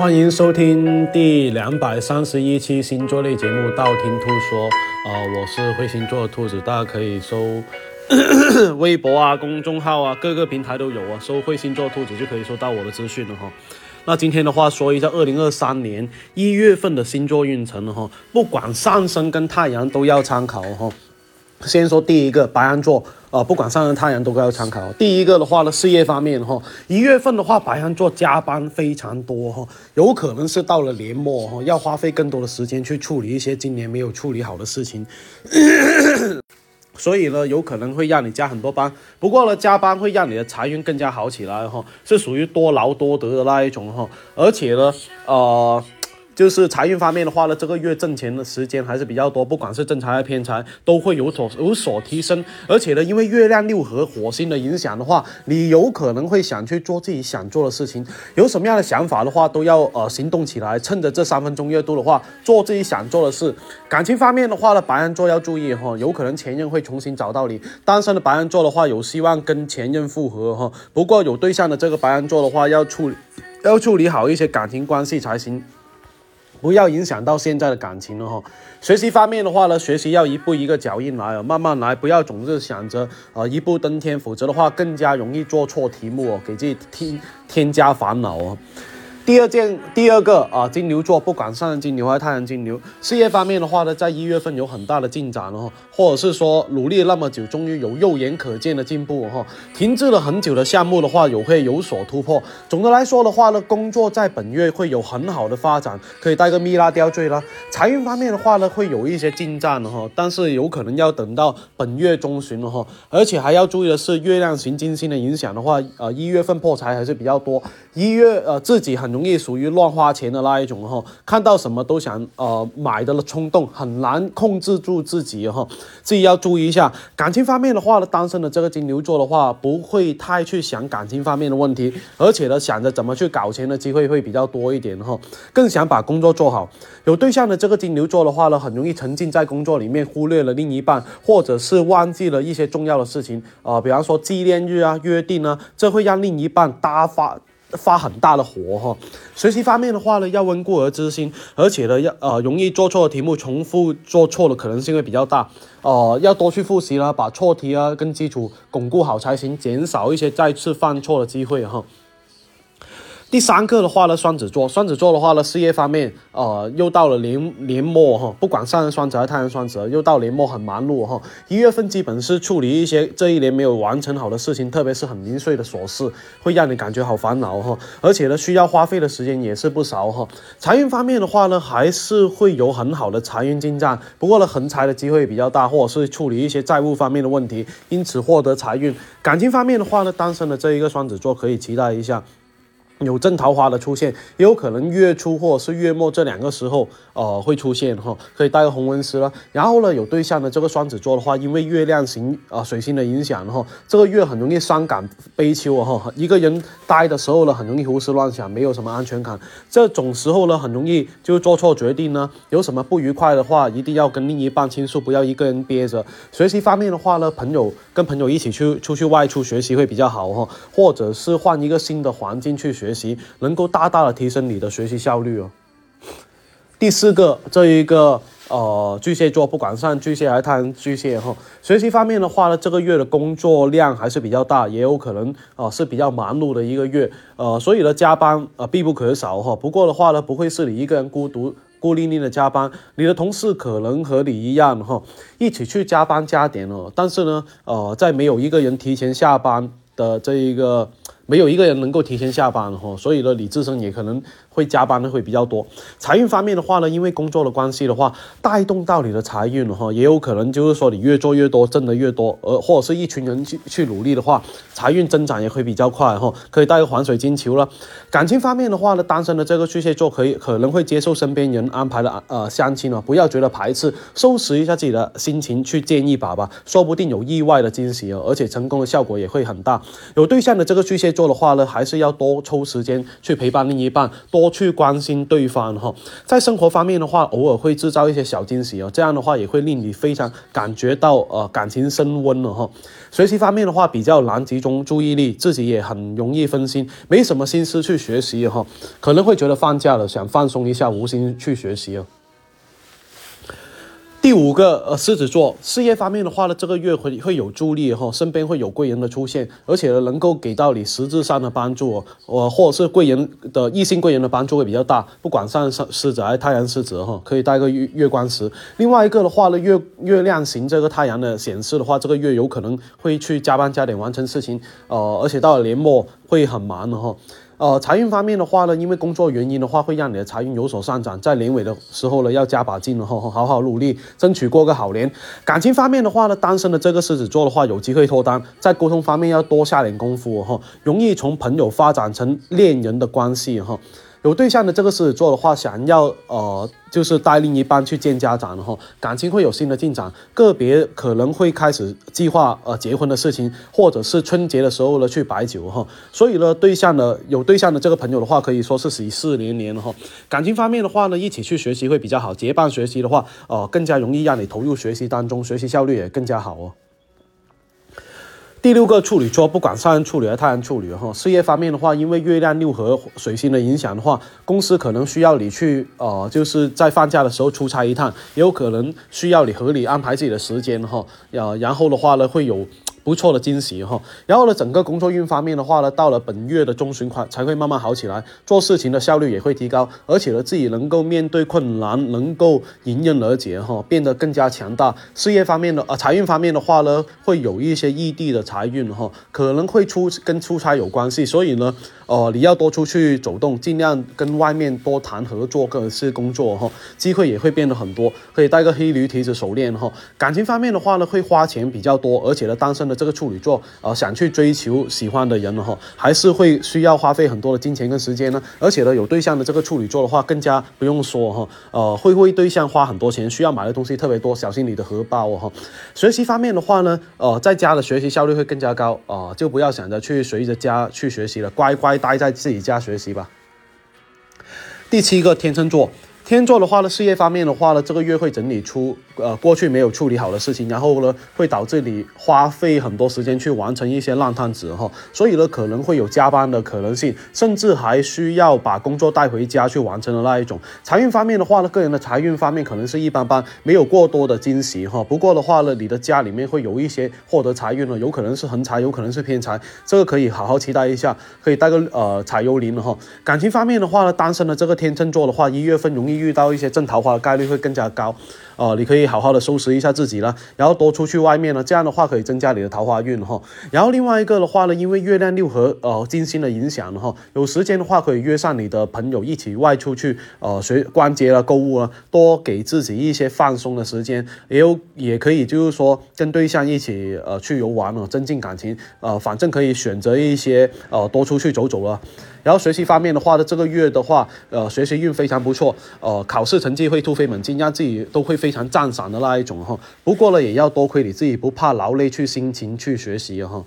欢迎收听第两百三十一期星座类节目《道听途说》啊、我是会星座的兔子，大家可以搜微博啊、公众号啊，各个平台都有啊，搜会星座兔子就可以收到我的资讯了哈。那今天的话，说一下二零二三年一月份的星座运程了哈，不管上升跟太阳都要参考哈。先说第一个白羊座，呃，不管上升太阳都要参考。第一个的话呢，事业方面哈，一月份的话，白羊座加班非常多哈，有可能是到了年末哈，要花费更多的时间去处理一些今年没有处理好的事情。所以呢，有可能会让你加很多班，不过呢，加班会让你的财运更加好起来哈，是属于多劳多得的那一种哈，而且呢，呃。就是财运方面的话呢，这个月挣钱的时间还是比较多，不管是正财还是偏财，都会有所有所提升。而且呢，因为月亮六合火星的影响的话，你有可能会想去做自己想做的事情。有什么样的想法的话，都要呃行动起来，趁着这三分钟热度的话，做自己想做的事。感情方面的话呢，白羊座要注意哈，有可能前任会重新找到你。单身的白羊座的话，有希望跟前任复合哈。不过有对象的这个白羊座的话，要处理要处理好一些感情关系才行。不要影响到现在的感情了哈。学习方面的话呢，学习要一步一个脚印来哦，慢慢来，不要总是想着呃一步登天，否则的话更加容易做错题目哦，给自己添添加烦恼哦。第二件，第二个啊，金牛座，不管上升金牛还是太阳金牛，事业方面的话呢，在一月份有很大的进展哦，或者是说努力那么久，终于有肉眼可见的进步哈。停滞了很久的项目的话，有会有所突破。总的来说的话呢，工作在本月会有很好的发展，可以带个蜜蜡吊坠啦。财运方面的话呢，会有一些进展的哈，但是有可能要等到本月中旬了哈。而且还要注意的是，月亮行金星的影响的话，呃，一月份破财还是比较多。一月呃，自己很容容易属于乱花钱的那一种哈，看到什么都想呃买的了冲动，很难控制住自己哈，自己要注意一下。感情方面的话呢，单身的这个金牛座的话，不会太去想感情方面的问题，而且呢，想着怎么去搞钱的机会会比较多一点哈，更想把工作做好。有对象的这个金牛座的话呢，很容易沉浸在工作里面，忽略了另一半，或者是忘记了一些重要的事情啊、比方说纪念日啊、约定啊，这会让另一半大发。发很大的火哈，学习方面的话呢，要温故而知新，而且呢，要呃容易做错的题目，重复做错的可能性会比较大，呃，要多去复习啦，把错题啊跟基础巩固好才行，减少一些再次犯错的机会哈。第三个的话呢，双子座，双子座的话呢，事业方面，呃，又到了年年末哈，不管上升双子还是太阳双子，又到年末很忙碌哈。一月份基本是处理一些这一年没有完成好的事情，特别是很零碎的琐事，会让你感觉好烦恼哈。而且呢，需要花费的时间也是不少哈。财运方面的话呢，还是会有很好的财运进账，不过呢，横财的机会比较大，或者是处理一些债务方面的问题，因此获得财运。感情方面的话呢，单身的这一个双子座可以期待一下。有正桃花的出现，也有可能月初或是月末这两个时候，呃，会出现哈，可以带个红纹丝了。然后呢，有对象的这个双子座的话，因为月亮行啊、水星的影响哈，这个月很容易伤感悲秋啊哈。一个人待的时候呢，很容易胡思乱想，没有什么安全感。这种时候呢，很容易就做错决定呢。有什么不愉快的话，一定要跟另一半倾诉，不要一个人憋着。学习方面的话呢，朋友跟朋友一起去出去外出学习会比较好哈，或者是换一个新的环境去学学习，能够大大的提升你的学习效率哦。第四个，这一个呃巨蟹座，不管上巨蟹还是太阳巨蟹哈，学习方面的话呢，这个月的工作量还是比较大，也有可能啊、是比较忙碌的一个月，呃，所以呢加班呃必不可少哈。不过的话呢，不会是你一个人孤独。孤零零的加班，你的同事可能和你一样哈，一起去加班加点哦。但是呢，呃，在没有一个人提前下班的这一个，没有一个人能够提前下班哈，所以呢，你自身也可能会加班的会比较多。财运方面的话呢，因为工作的关系的话，带动到你的财运哈，也有可能就是说你越做越多，挣的越多，而或者是一群人去去努力的话，财运增长也会比较快哈，可以带个黄水晶球了。感情方面的话呢，单身的这个巨蟹座可以可能会接受身边人安排的呃相亲啊，不要觉得排斥，收拾一下自己的心情去见一把吧，说不定有意外的惊喜哦，而且成功的效果也会很大。有对象的这个巨蟹。座的话呢，还是要多抽时间去陪伴另一半，多多去关心对方哈。在生活方面的话，偶尔会制造一些小惊喜哦，这样的话也会令你非常感觉到呃感情升温了哈。学习方面的话，比较难集中注意力，自己也很容易分心，没什么心思去学习哈，可能会觉得放假了想放松一下，无心去学习哦。第五个，呃，狮子座事业方面的话呢，这个月会会有助力哈，身边会有贵人的出现，而且呢，能够给到你实质上的帮助，呃，或者是贵人的异性贵人的帮助会比较大。不管上狮狮子还是太阳狮子哈，可以带个月月光石。另外一个的话呢，月月亮型这个太阳的显示的话，这个月有可能会去加班加点完成事情，呃，而且到了年末会很忙的哈。呃，财运方面的话呢，因为工作原因的话，会让你的财运有所上涨，在年尾的时候呢，要加把劲了哈，好好努力，争取过个好年。感情方面的话呢，单身的这个狮子座的话，有机会脱单，在沟通方面要多下点功夫哈，容易从朋友发展成恋人的关系哈。有对象的这个狮子座的话，想要呃，就是带另一半去见家长的哈，感情会有新的进展，个别可能会开始计划呃结婚的事情，或者是春节的时候呢去摆酒哈。所以呢，对象的有对象的这个朋友的话，可以说是喜事连连哈。感情方面的话呢，一起去学习会比较好，结伴学习的话，呃，更加容易让你投入学习当中，学习效率也更加好哦。第六个处女座，不管上升处女还是太阳处女哈，事业方面的话，因为月亮六合水星的影响的话，公司可能需要你去呃，就是在放假的时候出差一趟，也有可能需要你合理安排自己的时间哈，呃，然后的话呢，会有。不错的惊喜哈，然后呢，整个工作运方面的话呢，到了本月的中旬快才会慢慢好起来，做事情的效率也会提高，而且呢，自己能够面对困难，能够迎刃而解哈，变得更加强大。事业方面的啊，财运方面的话呢，会有一些异地的财运哈，可能会出跟出差有关系，所以呢，呃，你要多出去走动，尽量跟外面多谈合作或者是工作哈，机会也会变得很多，可以带个黑驴蹄子手链哈。感情方面的话呢，会花钱比较多，而且呢，单身。这个处女座啊，想去追求喜欢的人了哈，还是会需要花费很多的金钱跟时间呢。而且呢，有对象的这个处女座的话，更加不用说哈，呃，会为对象花很多钱，需要买的东西特别多，小心你的荷包哦哈。学习方面的话呢，呃，在家的学习效率会更加高啊，就不要想着去随着家去学习了，乖乖待在自己家学习吧。第七个天秤座。天座的话呢，事业方面的话呢，这个月会整理出呃过去没有处理好的事情，然后呢会导致你花费很多时间去完成一些烂摊子哈，所以呢可能会有加班的可能性，甚至还需要把工作带回家去完成的那一种。财运方面的话呢，个人的财运方面可能是一般般，没有过多的惊喜哈。不过的话呢，你的家里面会有一些获得财运了，有可能是横财，有可能是偏财，这个可以好好期待一下，可以带个呃彩幽灵了哈。感情方面的话呢，单身的这个天秤座的话，一月份容易。遇到一些正桃花的概率会更加高，哦，你可以好好的收拾一下自己了，然后多出去外面了，这样的话可以增加你的桃花运哈。然后另外一个的话呢，因为月亮六合呃金星的影响哈，有时间的话可以约上你的朋友一起外出去呃学逛街了、购物了，多给自己一些放松的时间，也有也可以就是说跟对象一起呃去游玩了，增进感情，呃，反正可以选择一些呃多出去走走了。然后学习方面的话呢，这个月的话，呃，学习运非常不错，呃，考试成绩会突飞猛进，让自己都会非常赞赏的那一种哈。不过呢，也要多亏你自己不怕劳累去辛勤去学习哈。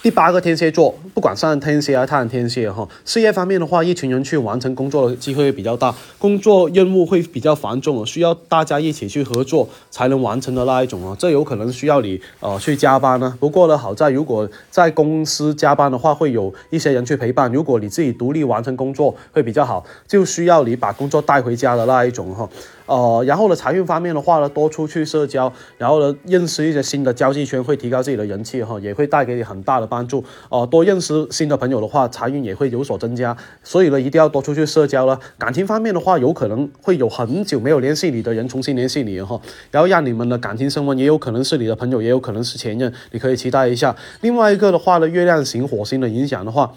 第八个天蝎座，不管上天蝎还是太阳天蝎哈，事业方面的话，一群人去完成工作的机会比较大，工作任务会比较繁重，需要大家一起去合作才能完成的那一种哦，这有可能需要你呃去加班呢。不过呢，好在如果在公司加班的话，会有一些人去陪伴；如果你自己独立完成工作会比较好，就需要你把工作带回家的那一种哈。呃，然后呢，财运方面的话呢，多出去社交，然后呢，认识一些新的交际圈，会提高自己的人气哈，也会带给你很大的帮助。哦，多认识新的朋友的话，财运也会有所增加。所以呢，一定要多出去社交了。感情方面的话，有可能会有很久没有联系你的人重新联系你哈，然后让你们的感情升温，也有可能是你的朋友，也有可能是前任，你可以期待一下。另外一个的话呢，月亮型火星的影响的话。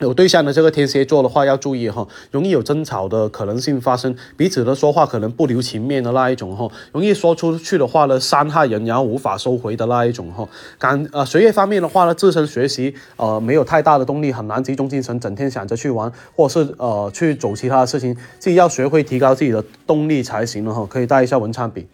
有对象的这个天蝎座的话要注意哈，容易有争吵的可能性发生，彼此的说话可能不留情面的那一种哈，容易说出去的话呢伤害人，然后无法收回的那一种哈。感呃学业方面的话呢，自身学习呃没有太大的动力，很难集中精神，整天想着去玩或者是呃去走其他的事情，自己要学会提高自己的动力才行了哈。可以带一下文昌笔。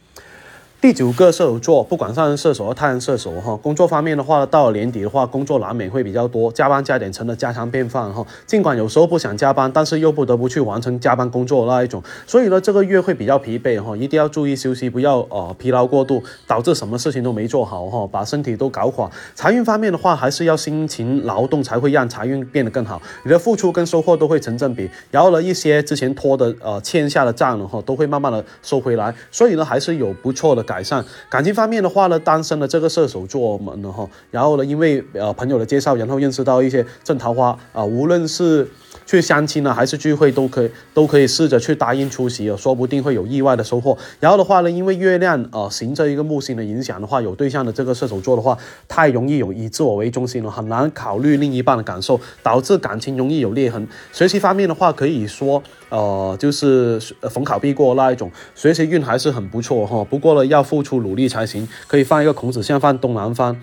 第九个射手座，不管上升射手和太阳射手哈，工作方面的话，到了年底的话，工作难免会比较多，加班加点成了家常便饭哈。尽管有时候不想加班，但是又不得不去完成加班工作那一种，所以呢，这个月会比较疲惫哈，一定要注意休息，不要呃疲劳过度，导致什么事情都没做好哈，把身体都搞垮。财运方面的话，还是要辛勤劳动才会让财运变得更好，你的付出跟收获都会成正比，然后呢，一些之前拖的呃欠下的账呢哈，都会慢慢的收回来，所以呢，还是有不错的感改善。感情方面的话呢，单身的这个射手座们呢哈，然后呢，因为呃朋友的介绍，然后认识到一些正桃花啊，无论是。去相亲呢，还是聚会都可以，都可以试着去答应出席哦，说不定会有意外的收获。然后的话呢，因为月亮呃行这一个木星的影响的话，有对象的这个射手座的话，太容易有以自我为中心了，很难考虑另一半的感受，导致感情容易有裂痕。学习方面的话，可以说呃就是逢考必过那一种，学习运还是很不错哈。不过呢，要付出努力才行。可以放一个孔子像放东南方。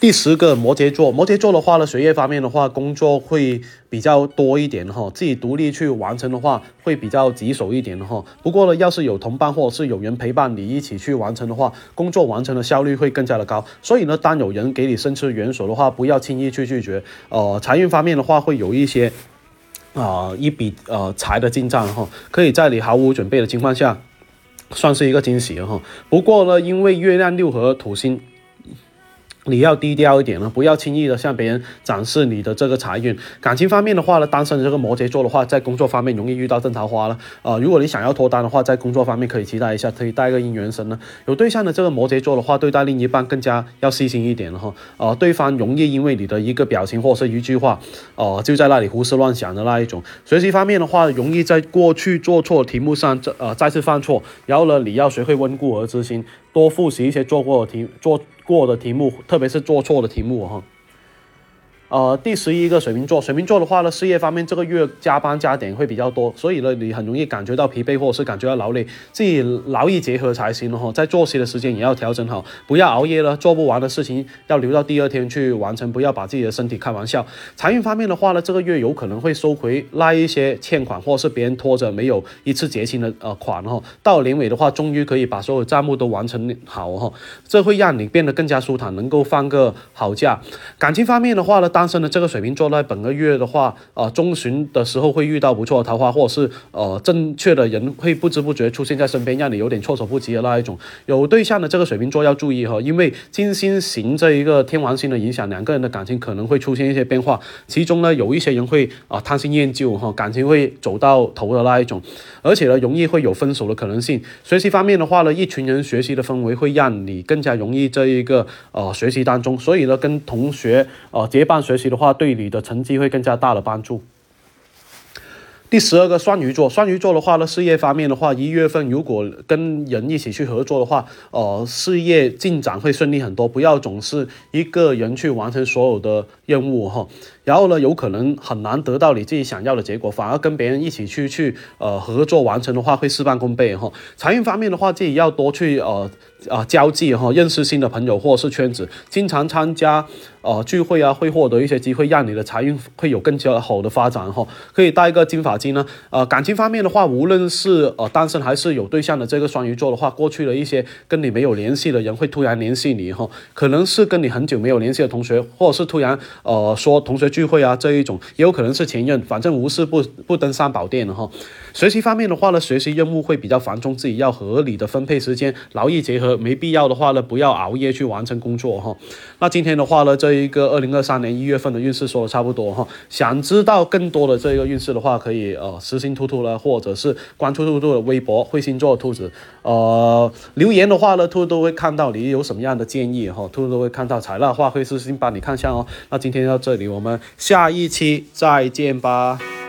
第十个摩羯座，摩羯座的话呢，学业方面的话，工作会比较多一点哈，自己独立去完成的话，会比较棘手一点哈。不过呢，要是有同伴或者是有人陪伴你一起去完成的话，工作完成的效率会更加的高。所以呢，当有人给你伸出援手的话，不要轻易去拒绝。呃，财运方面的话，会有一些啊一笔呃财的进账哈，可以在你毫无准备的情况下，算是一个惊喜哈。不过呢，因为月亮六合土星。你要低调一点了，不要轻易的向别人展示你的这个财运。感情方面的话呢，单身的这个摩羯座的话，在工作方面容易遇到正桃花了。啊，如果你想要脱单的话，在工作方面可以期待一下，可以带个姻缘神呢。有对象的这个摩羯座的话，对待另一半更加要细心一点了哈。啊，对方容易因为你的一个表情或是一句话，哦，就在那里胡思乱想的那一种。学习方面的话，容易在过去做错题目上再呃再次犯错，然后呢，你要学会温故而知新。多复习一些做过的题，做过的题目，特别是做错的题目哈。呃，第十一个水瓶座，水瓶座的话呢，事业方面这个月加班加点会比较多，所以呢，你很容易感觉到疲惫或者是感觉到劳累，自己劳逸结合才行哈。在作息的时间也要调整好，不要熬夜了，做不完的事情要留到第二天去完成，不要把自己的身体开玩笑。财运方面的话呢，这个月有可能会收回那一些欠款或是别人拖着没有一次结清的呃款哈。到年尾的话，终于可以把所有账目都完成好哈，这会让你变得更加舒坦，能够放个好假。感情方面的话呢，当但是呢这个水瓶座在本个月的话，呃，中旬的时候会遇到不错的桃花，或者是呃正确的人会不知不觉出现在身边，让你有点措手不及的那一种。有对象的这个水瓶座要注意哈，因为金星行这一个天王星的影响，两个人的感情可能会出现一些变化。其中呢，有一些人会啊贪新厌旧哈，感情会走到头的那一种，而且呢，容易会有分手的可能性。学习方面的话呢，一群人学习的氛围会让你更加容易这一个呃学习当中，所以呢，跟同学呃结伴学。学习的话，对你的成绩会更加大的帮助。第十二个双鱼座，双鱼座的话呢，事业方面的话，一月份如果跟人一起去合作的话，呃，事业进展会顺利很多。不要总是一个人去完成所有的任务哈，然后呢，有可能很难得到你自己想要的结果，反而跟别人一起去去呃合作完成的话，会事半功倍哈。财运方面的话，自己要多去呃。啊，交际哈，认识新的朋友或者是圈子，经常参加呃聚会啊，会获得一些机会，让你的财运会有更加好的发展哈。可以带一个金发金呢。呃，感情方面的话，无论是呃单身还是有对象的这个双鱼座的话，过去的一些跟你没有联系的人会突然联系你哈，可能是跟你很久没有联系的同学，或者是突然呃说同学聚会啊这一种，也有可能是前任，反正无事不不登三宝殿的哈。学习方面的话呢，学习任务会比较繁重，自己要合理的分配时间，劳逸结合。没必要的话呢，不要熬夜去完成工作哈。那今天的话呢，这一个二零二三年一月份的运势说的差不多哈。想知道更多的这个运势的话，可以呃私信兔兔了，或者是关注兔兔的微博“会星座兔子”。呃，留言的话呢，兔兔都会看到你有什么样的建议哈，兔兔都会看到。材料的话会私信帮你看一下哦。那今天到这里，我们下一期再见吧。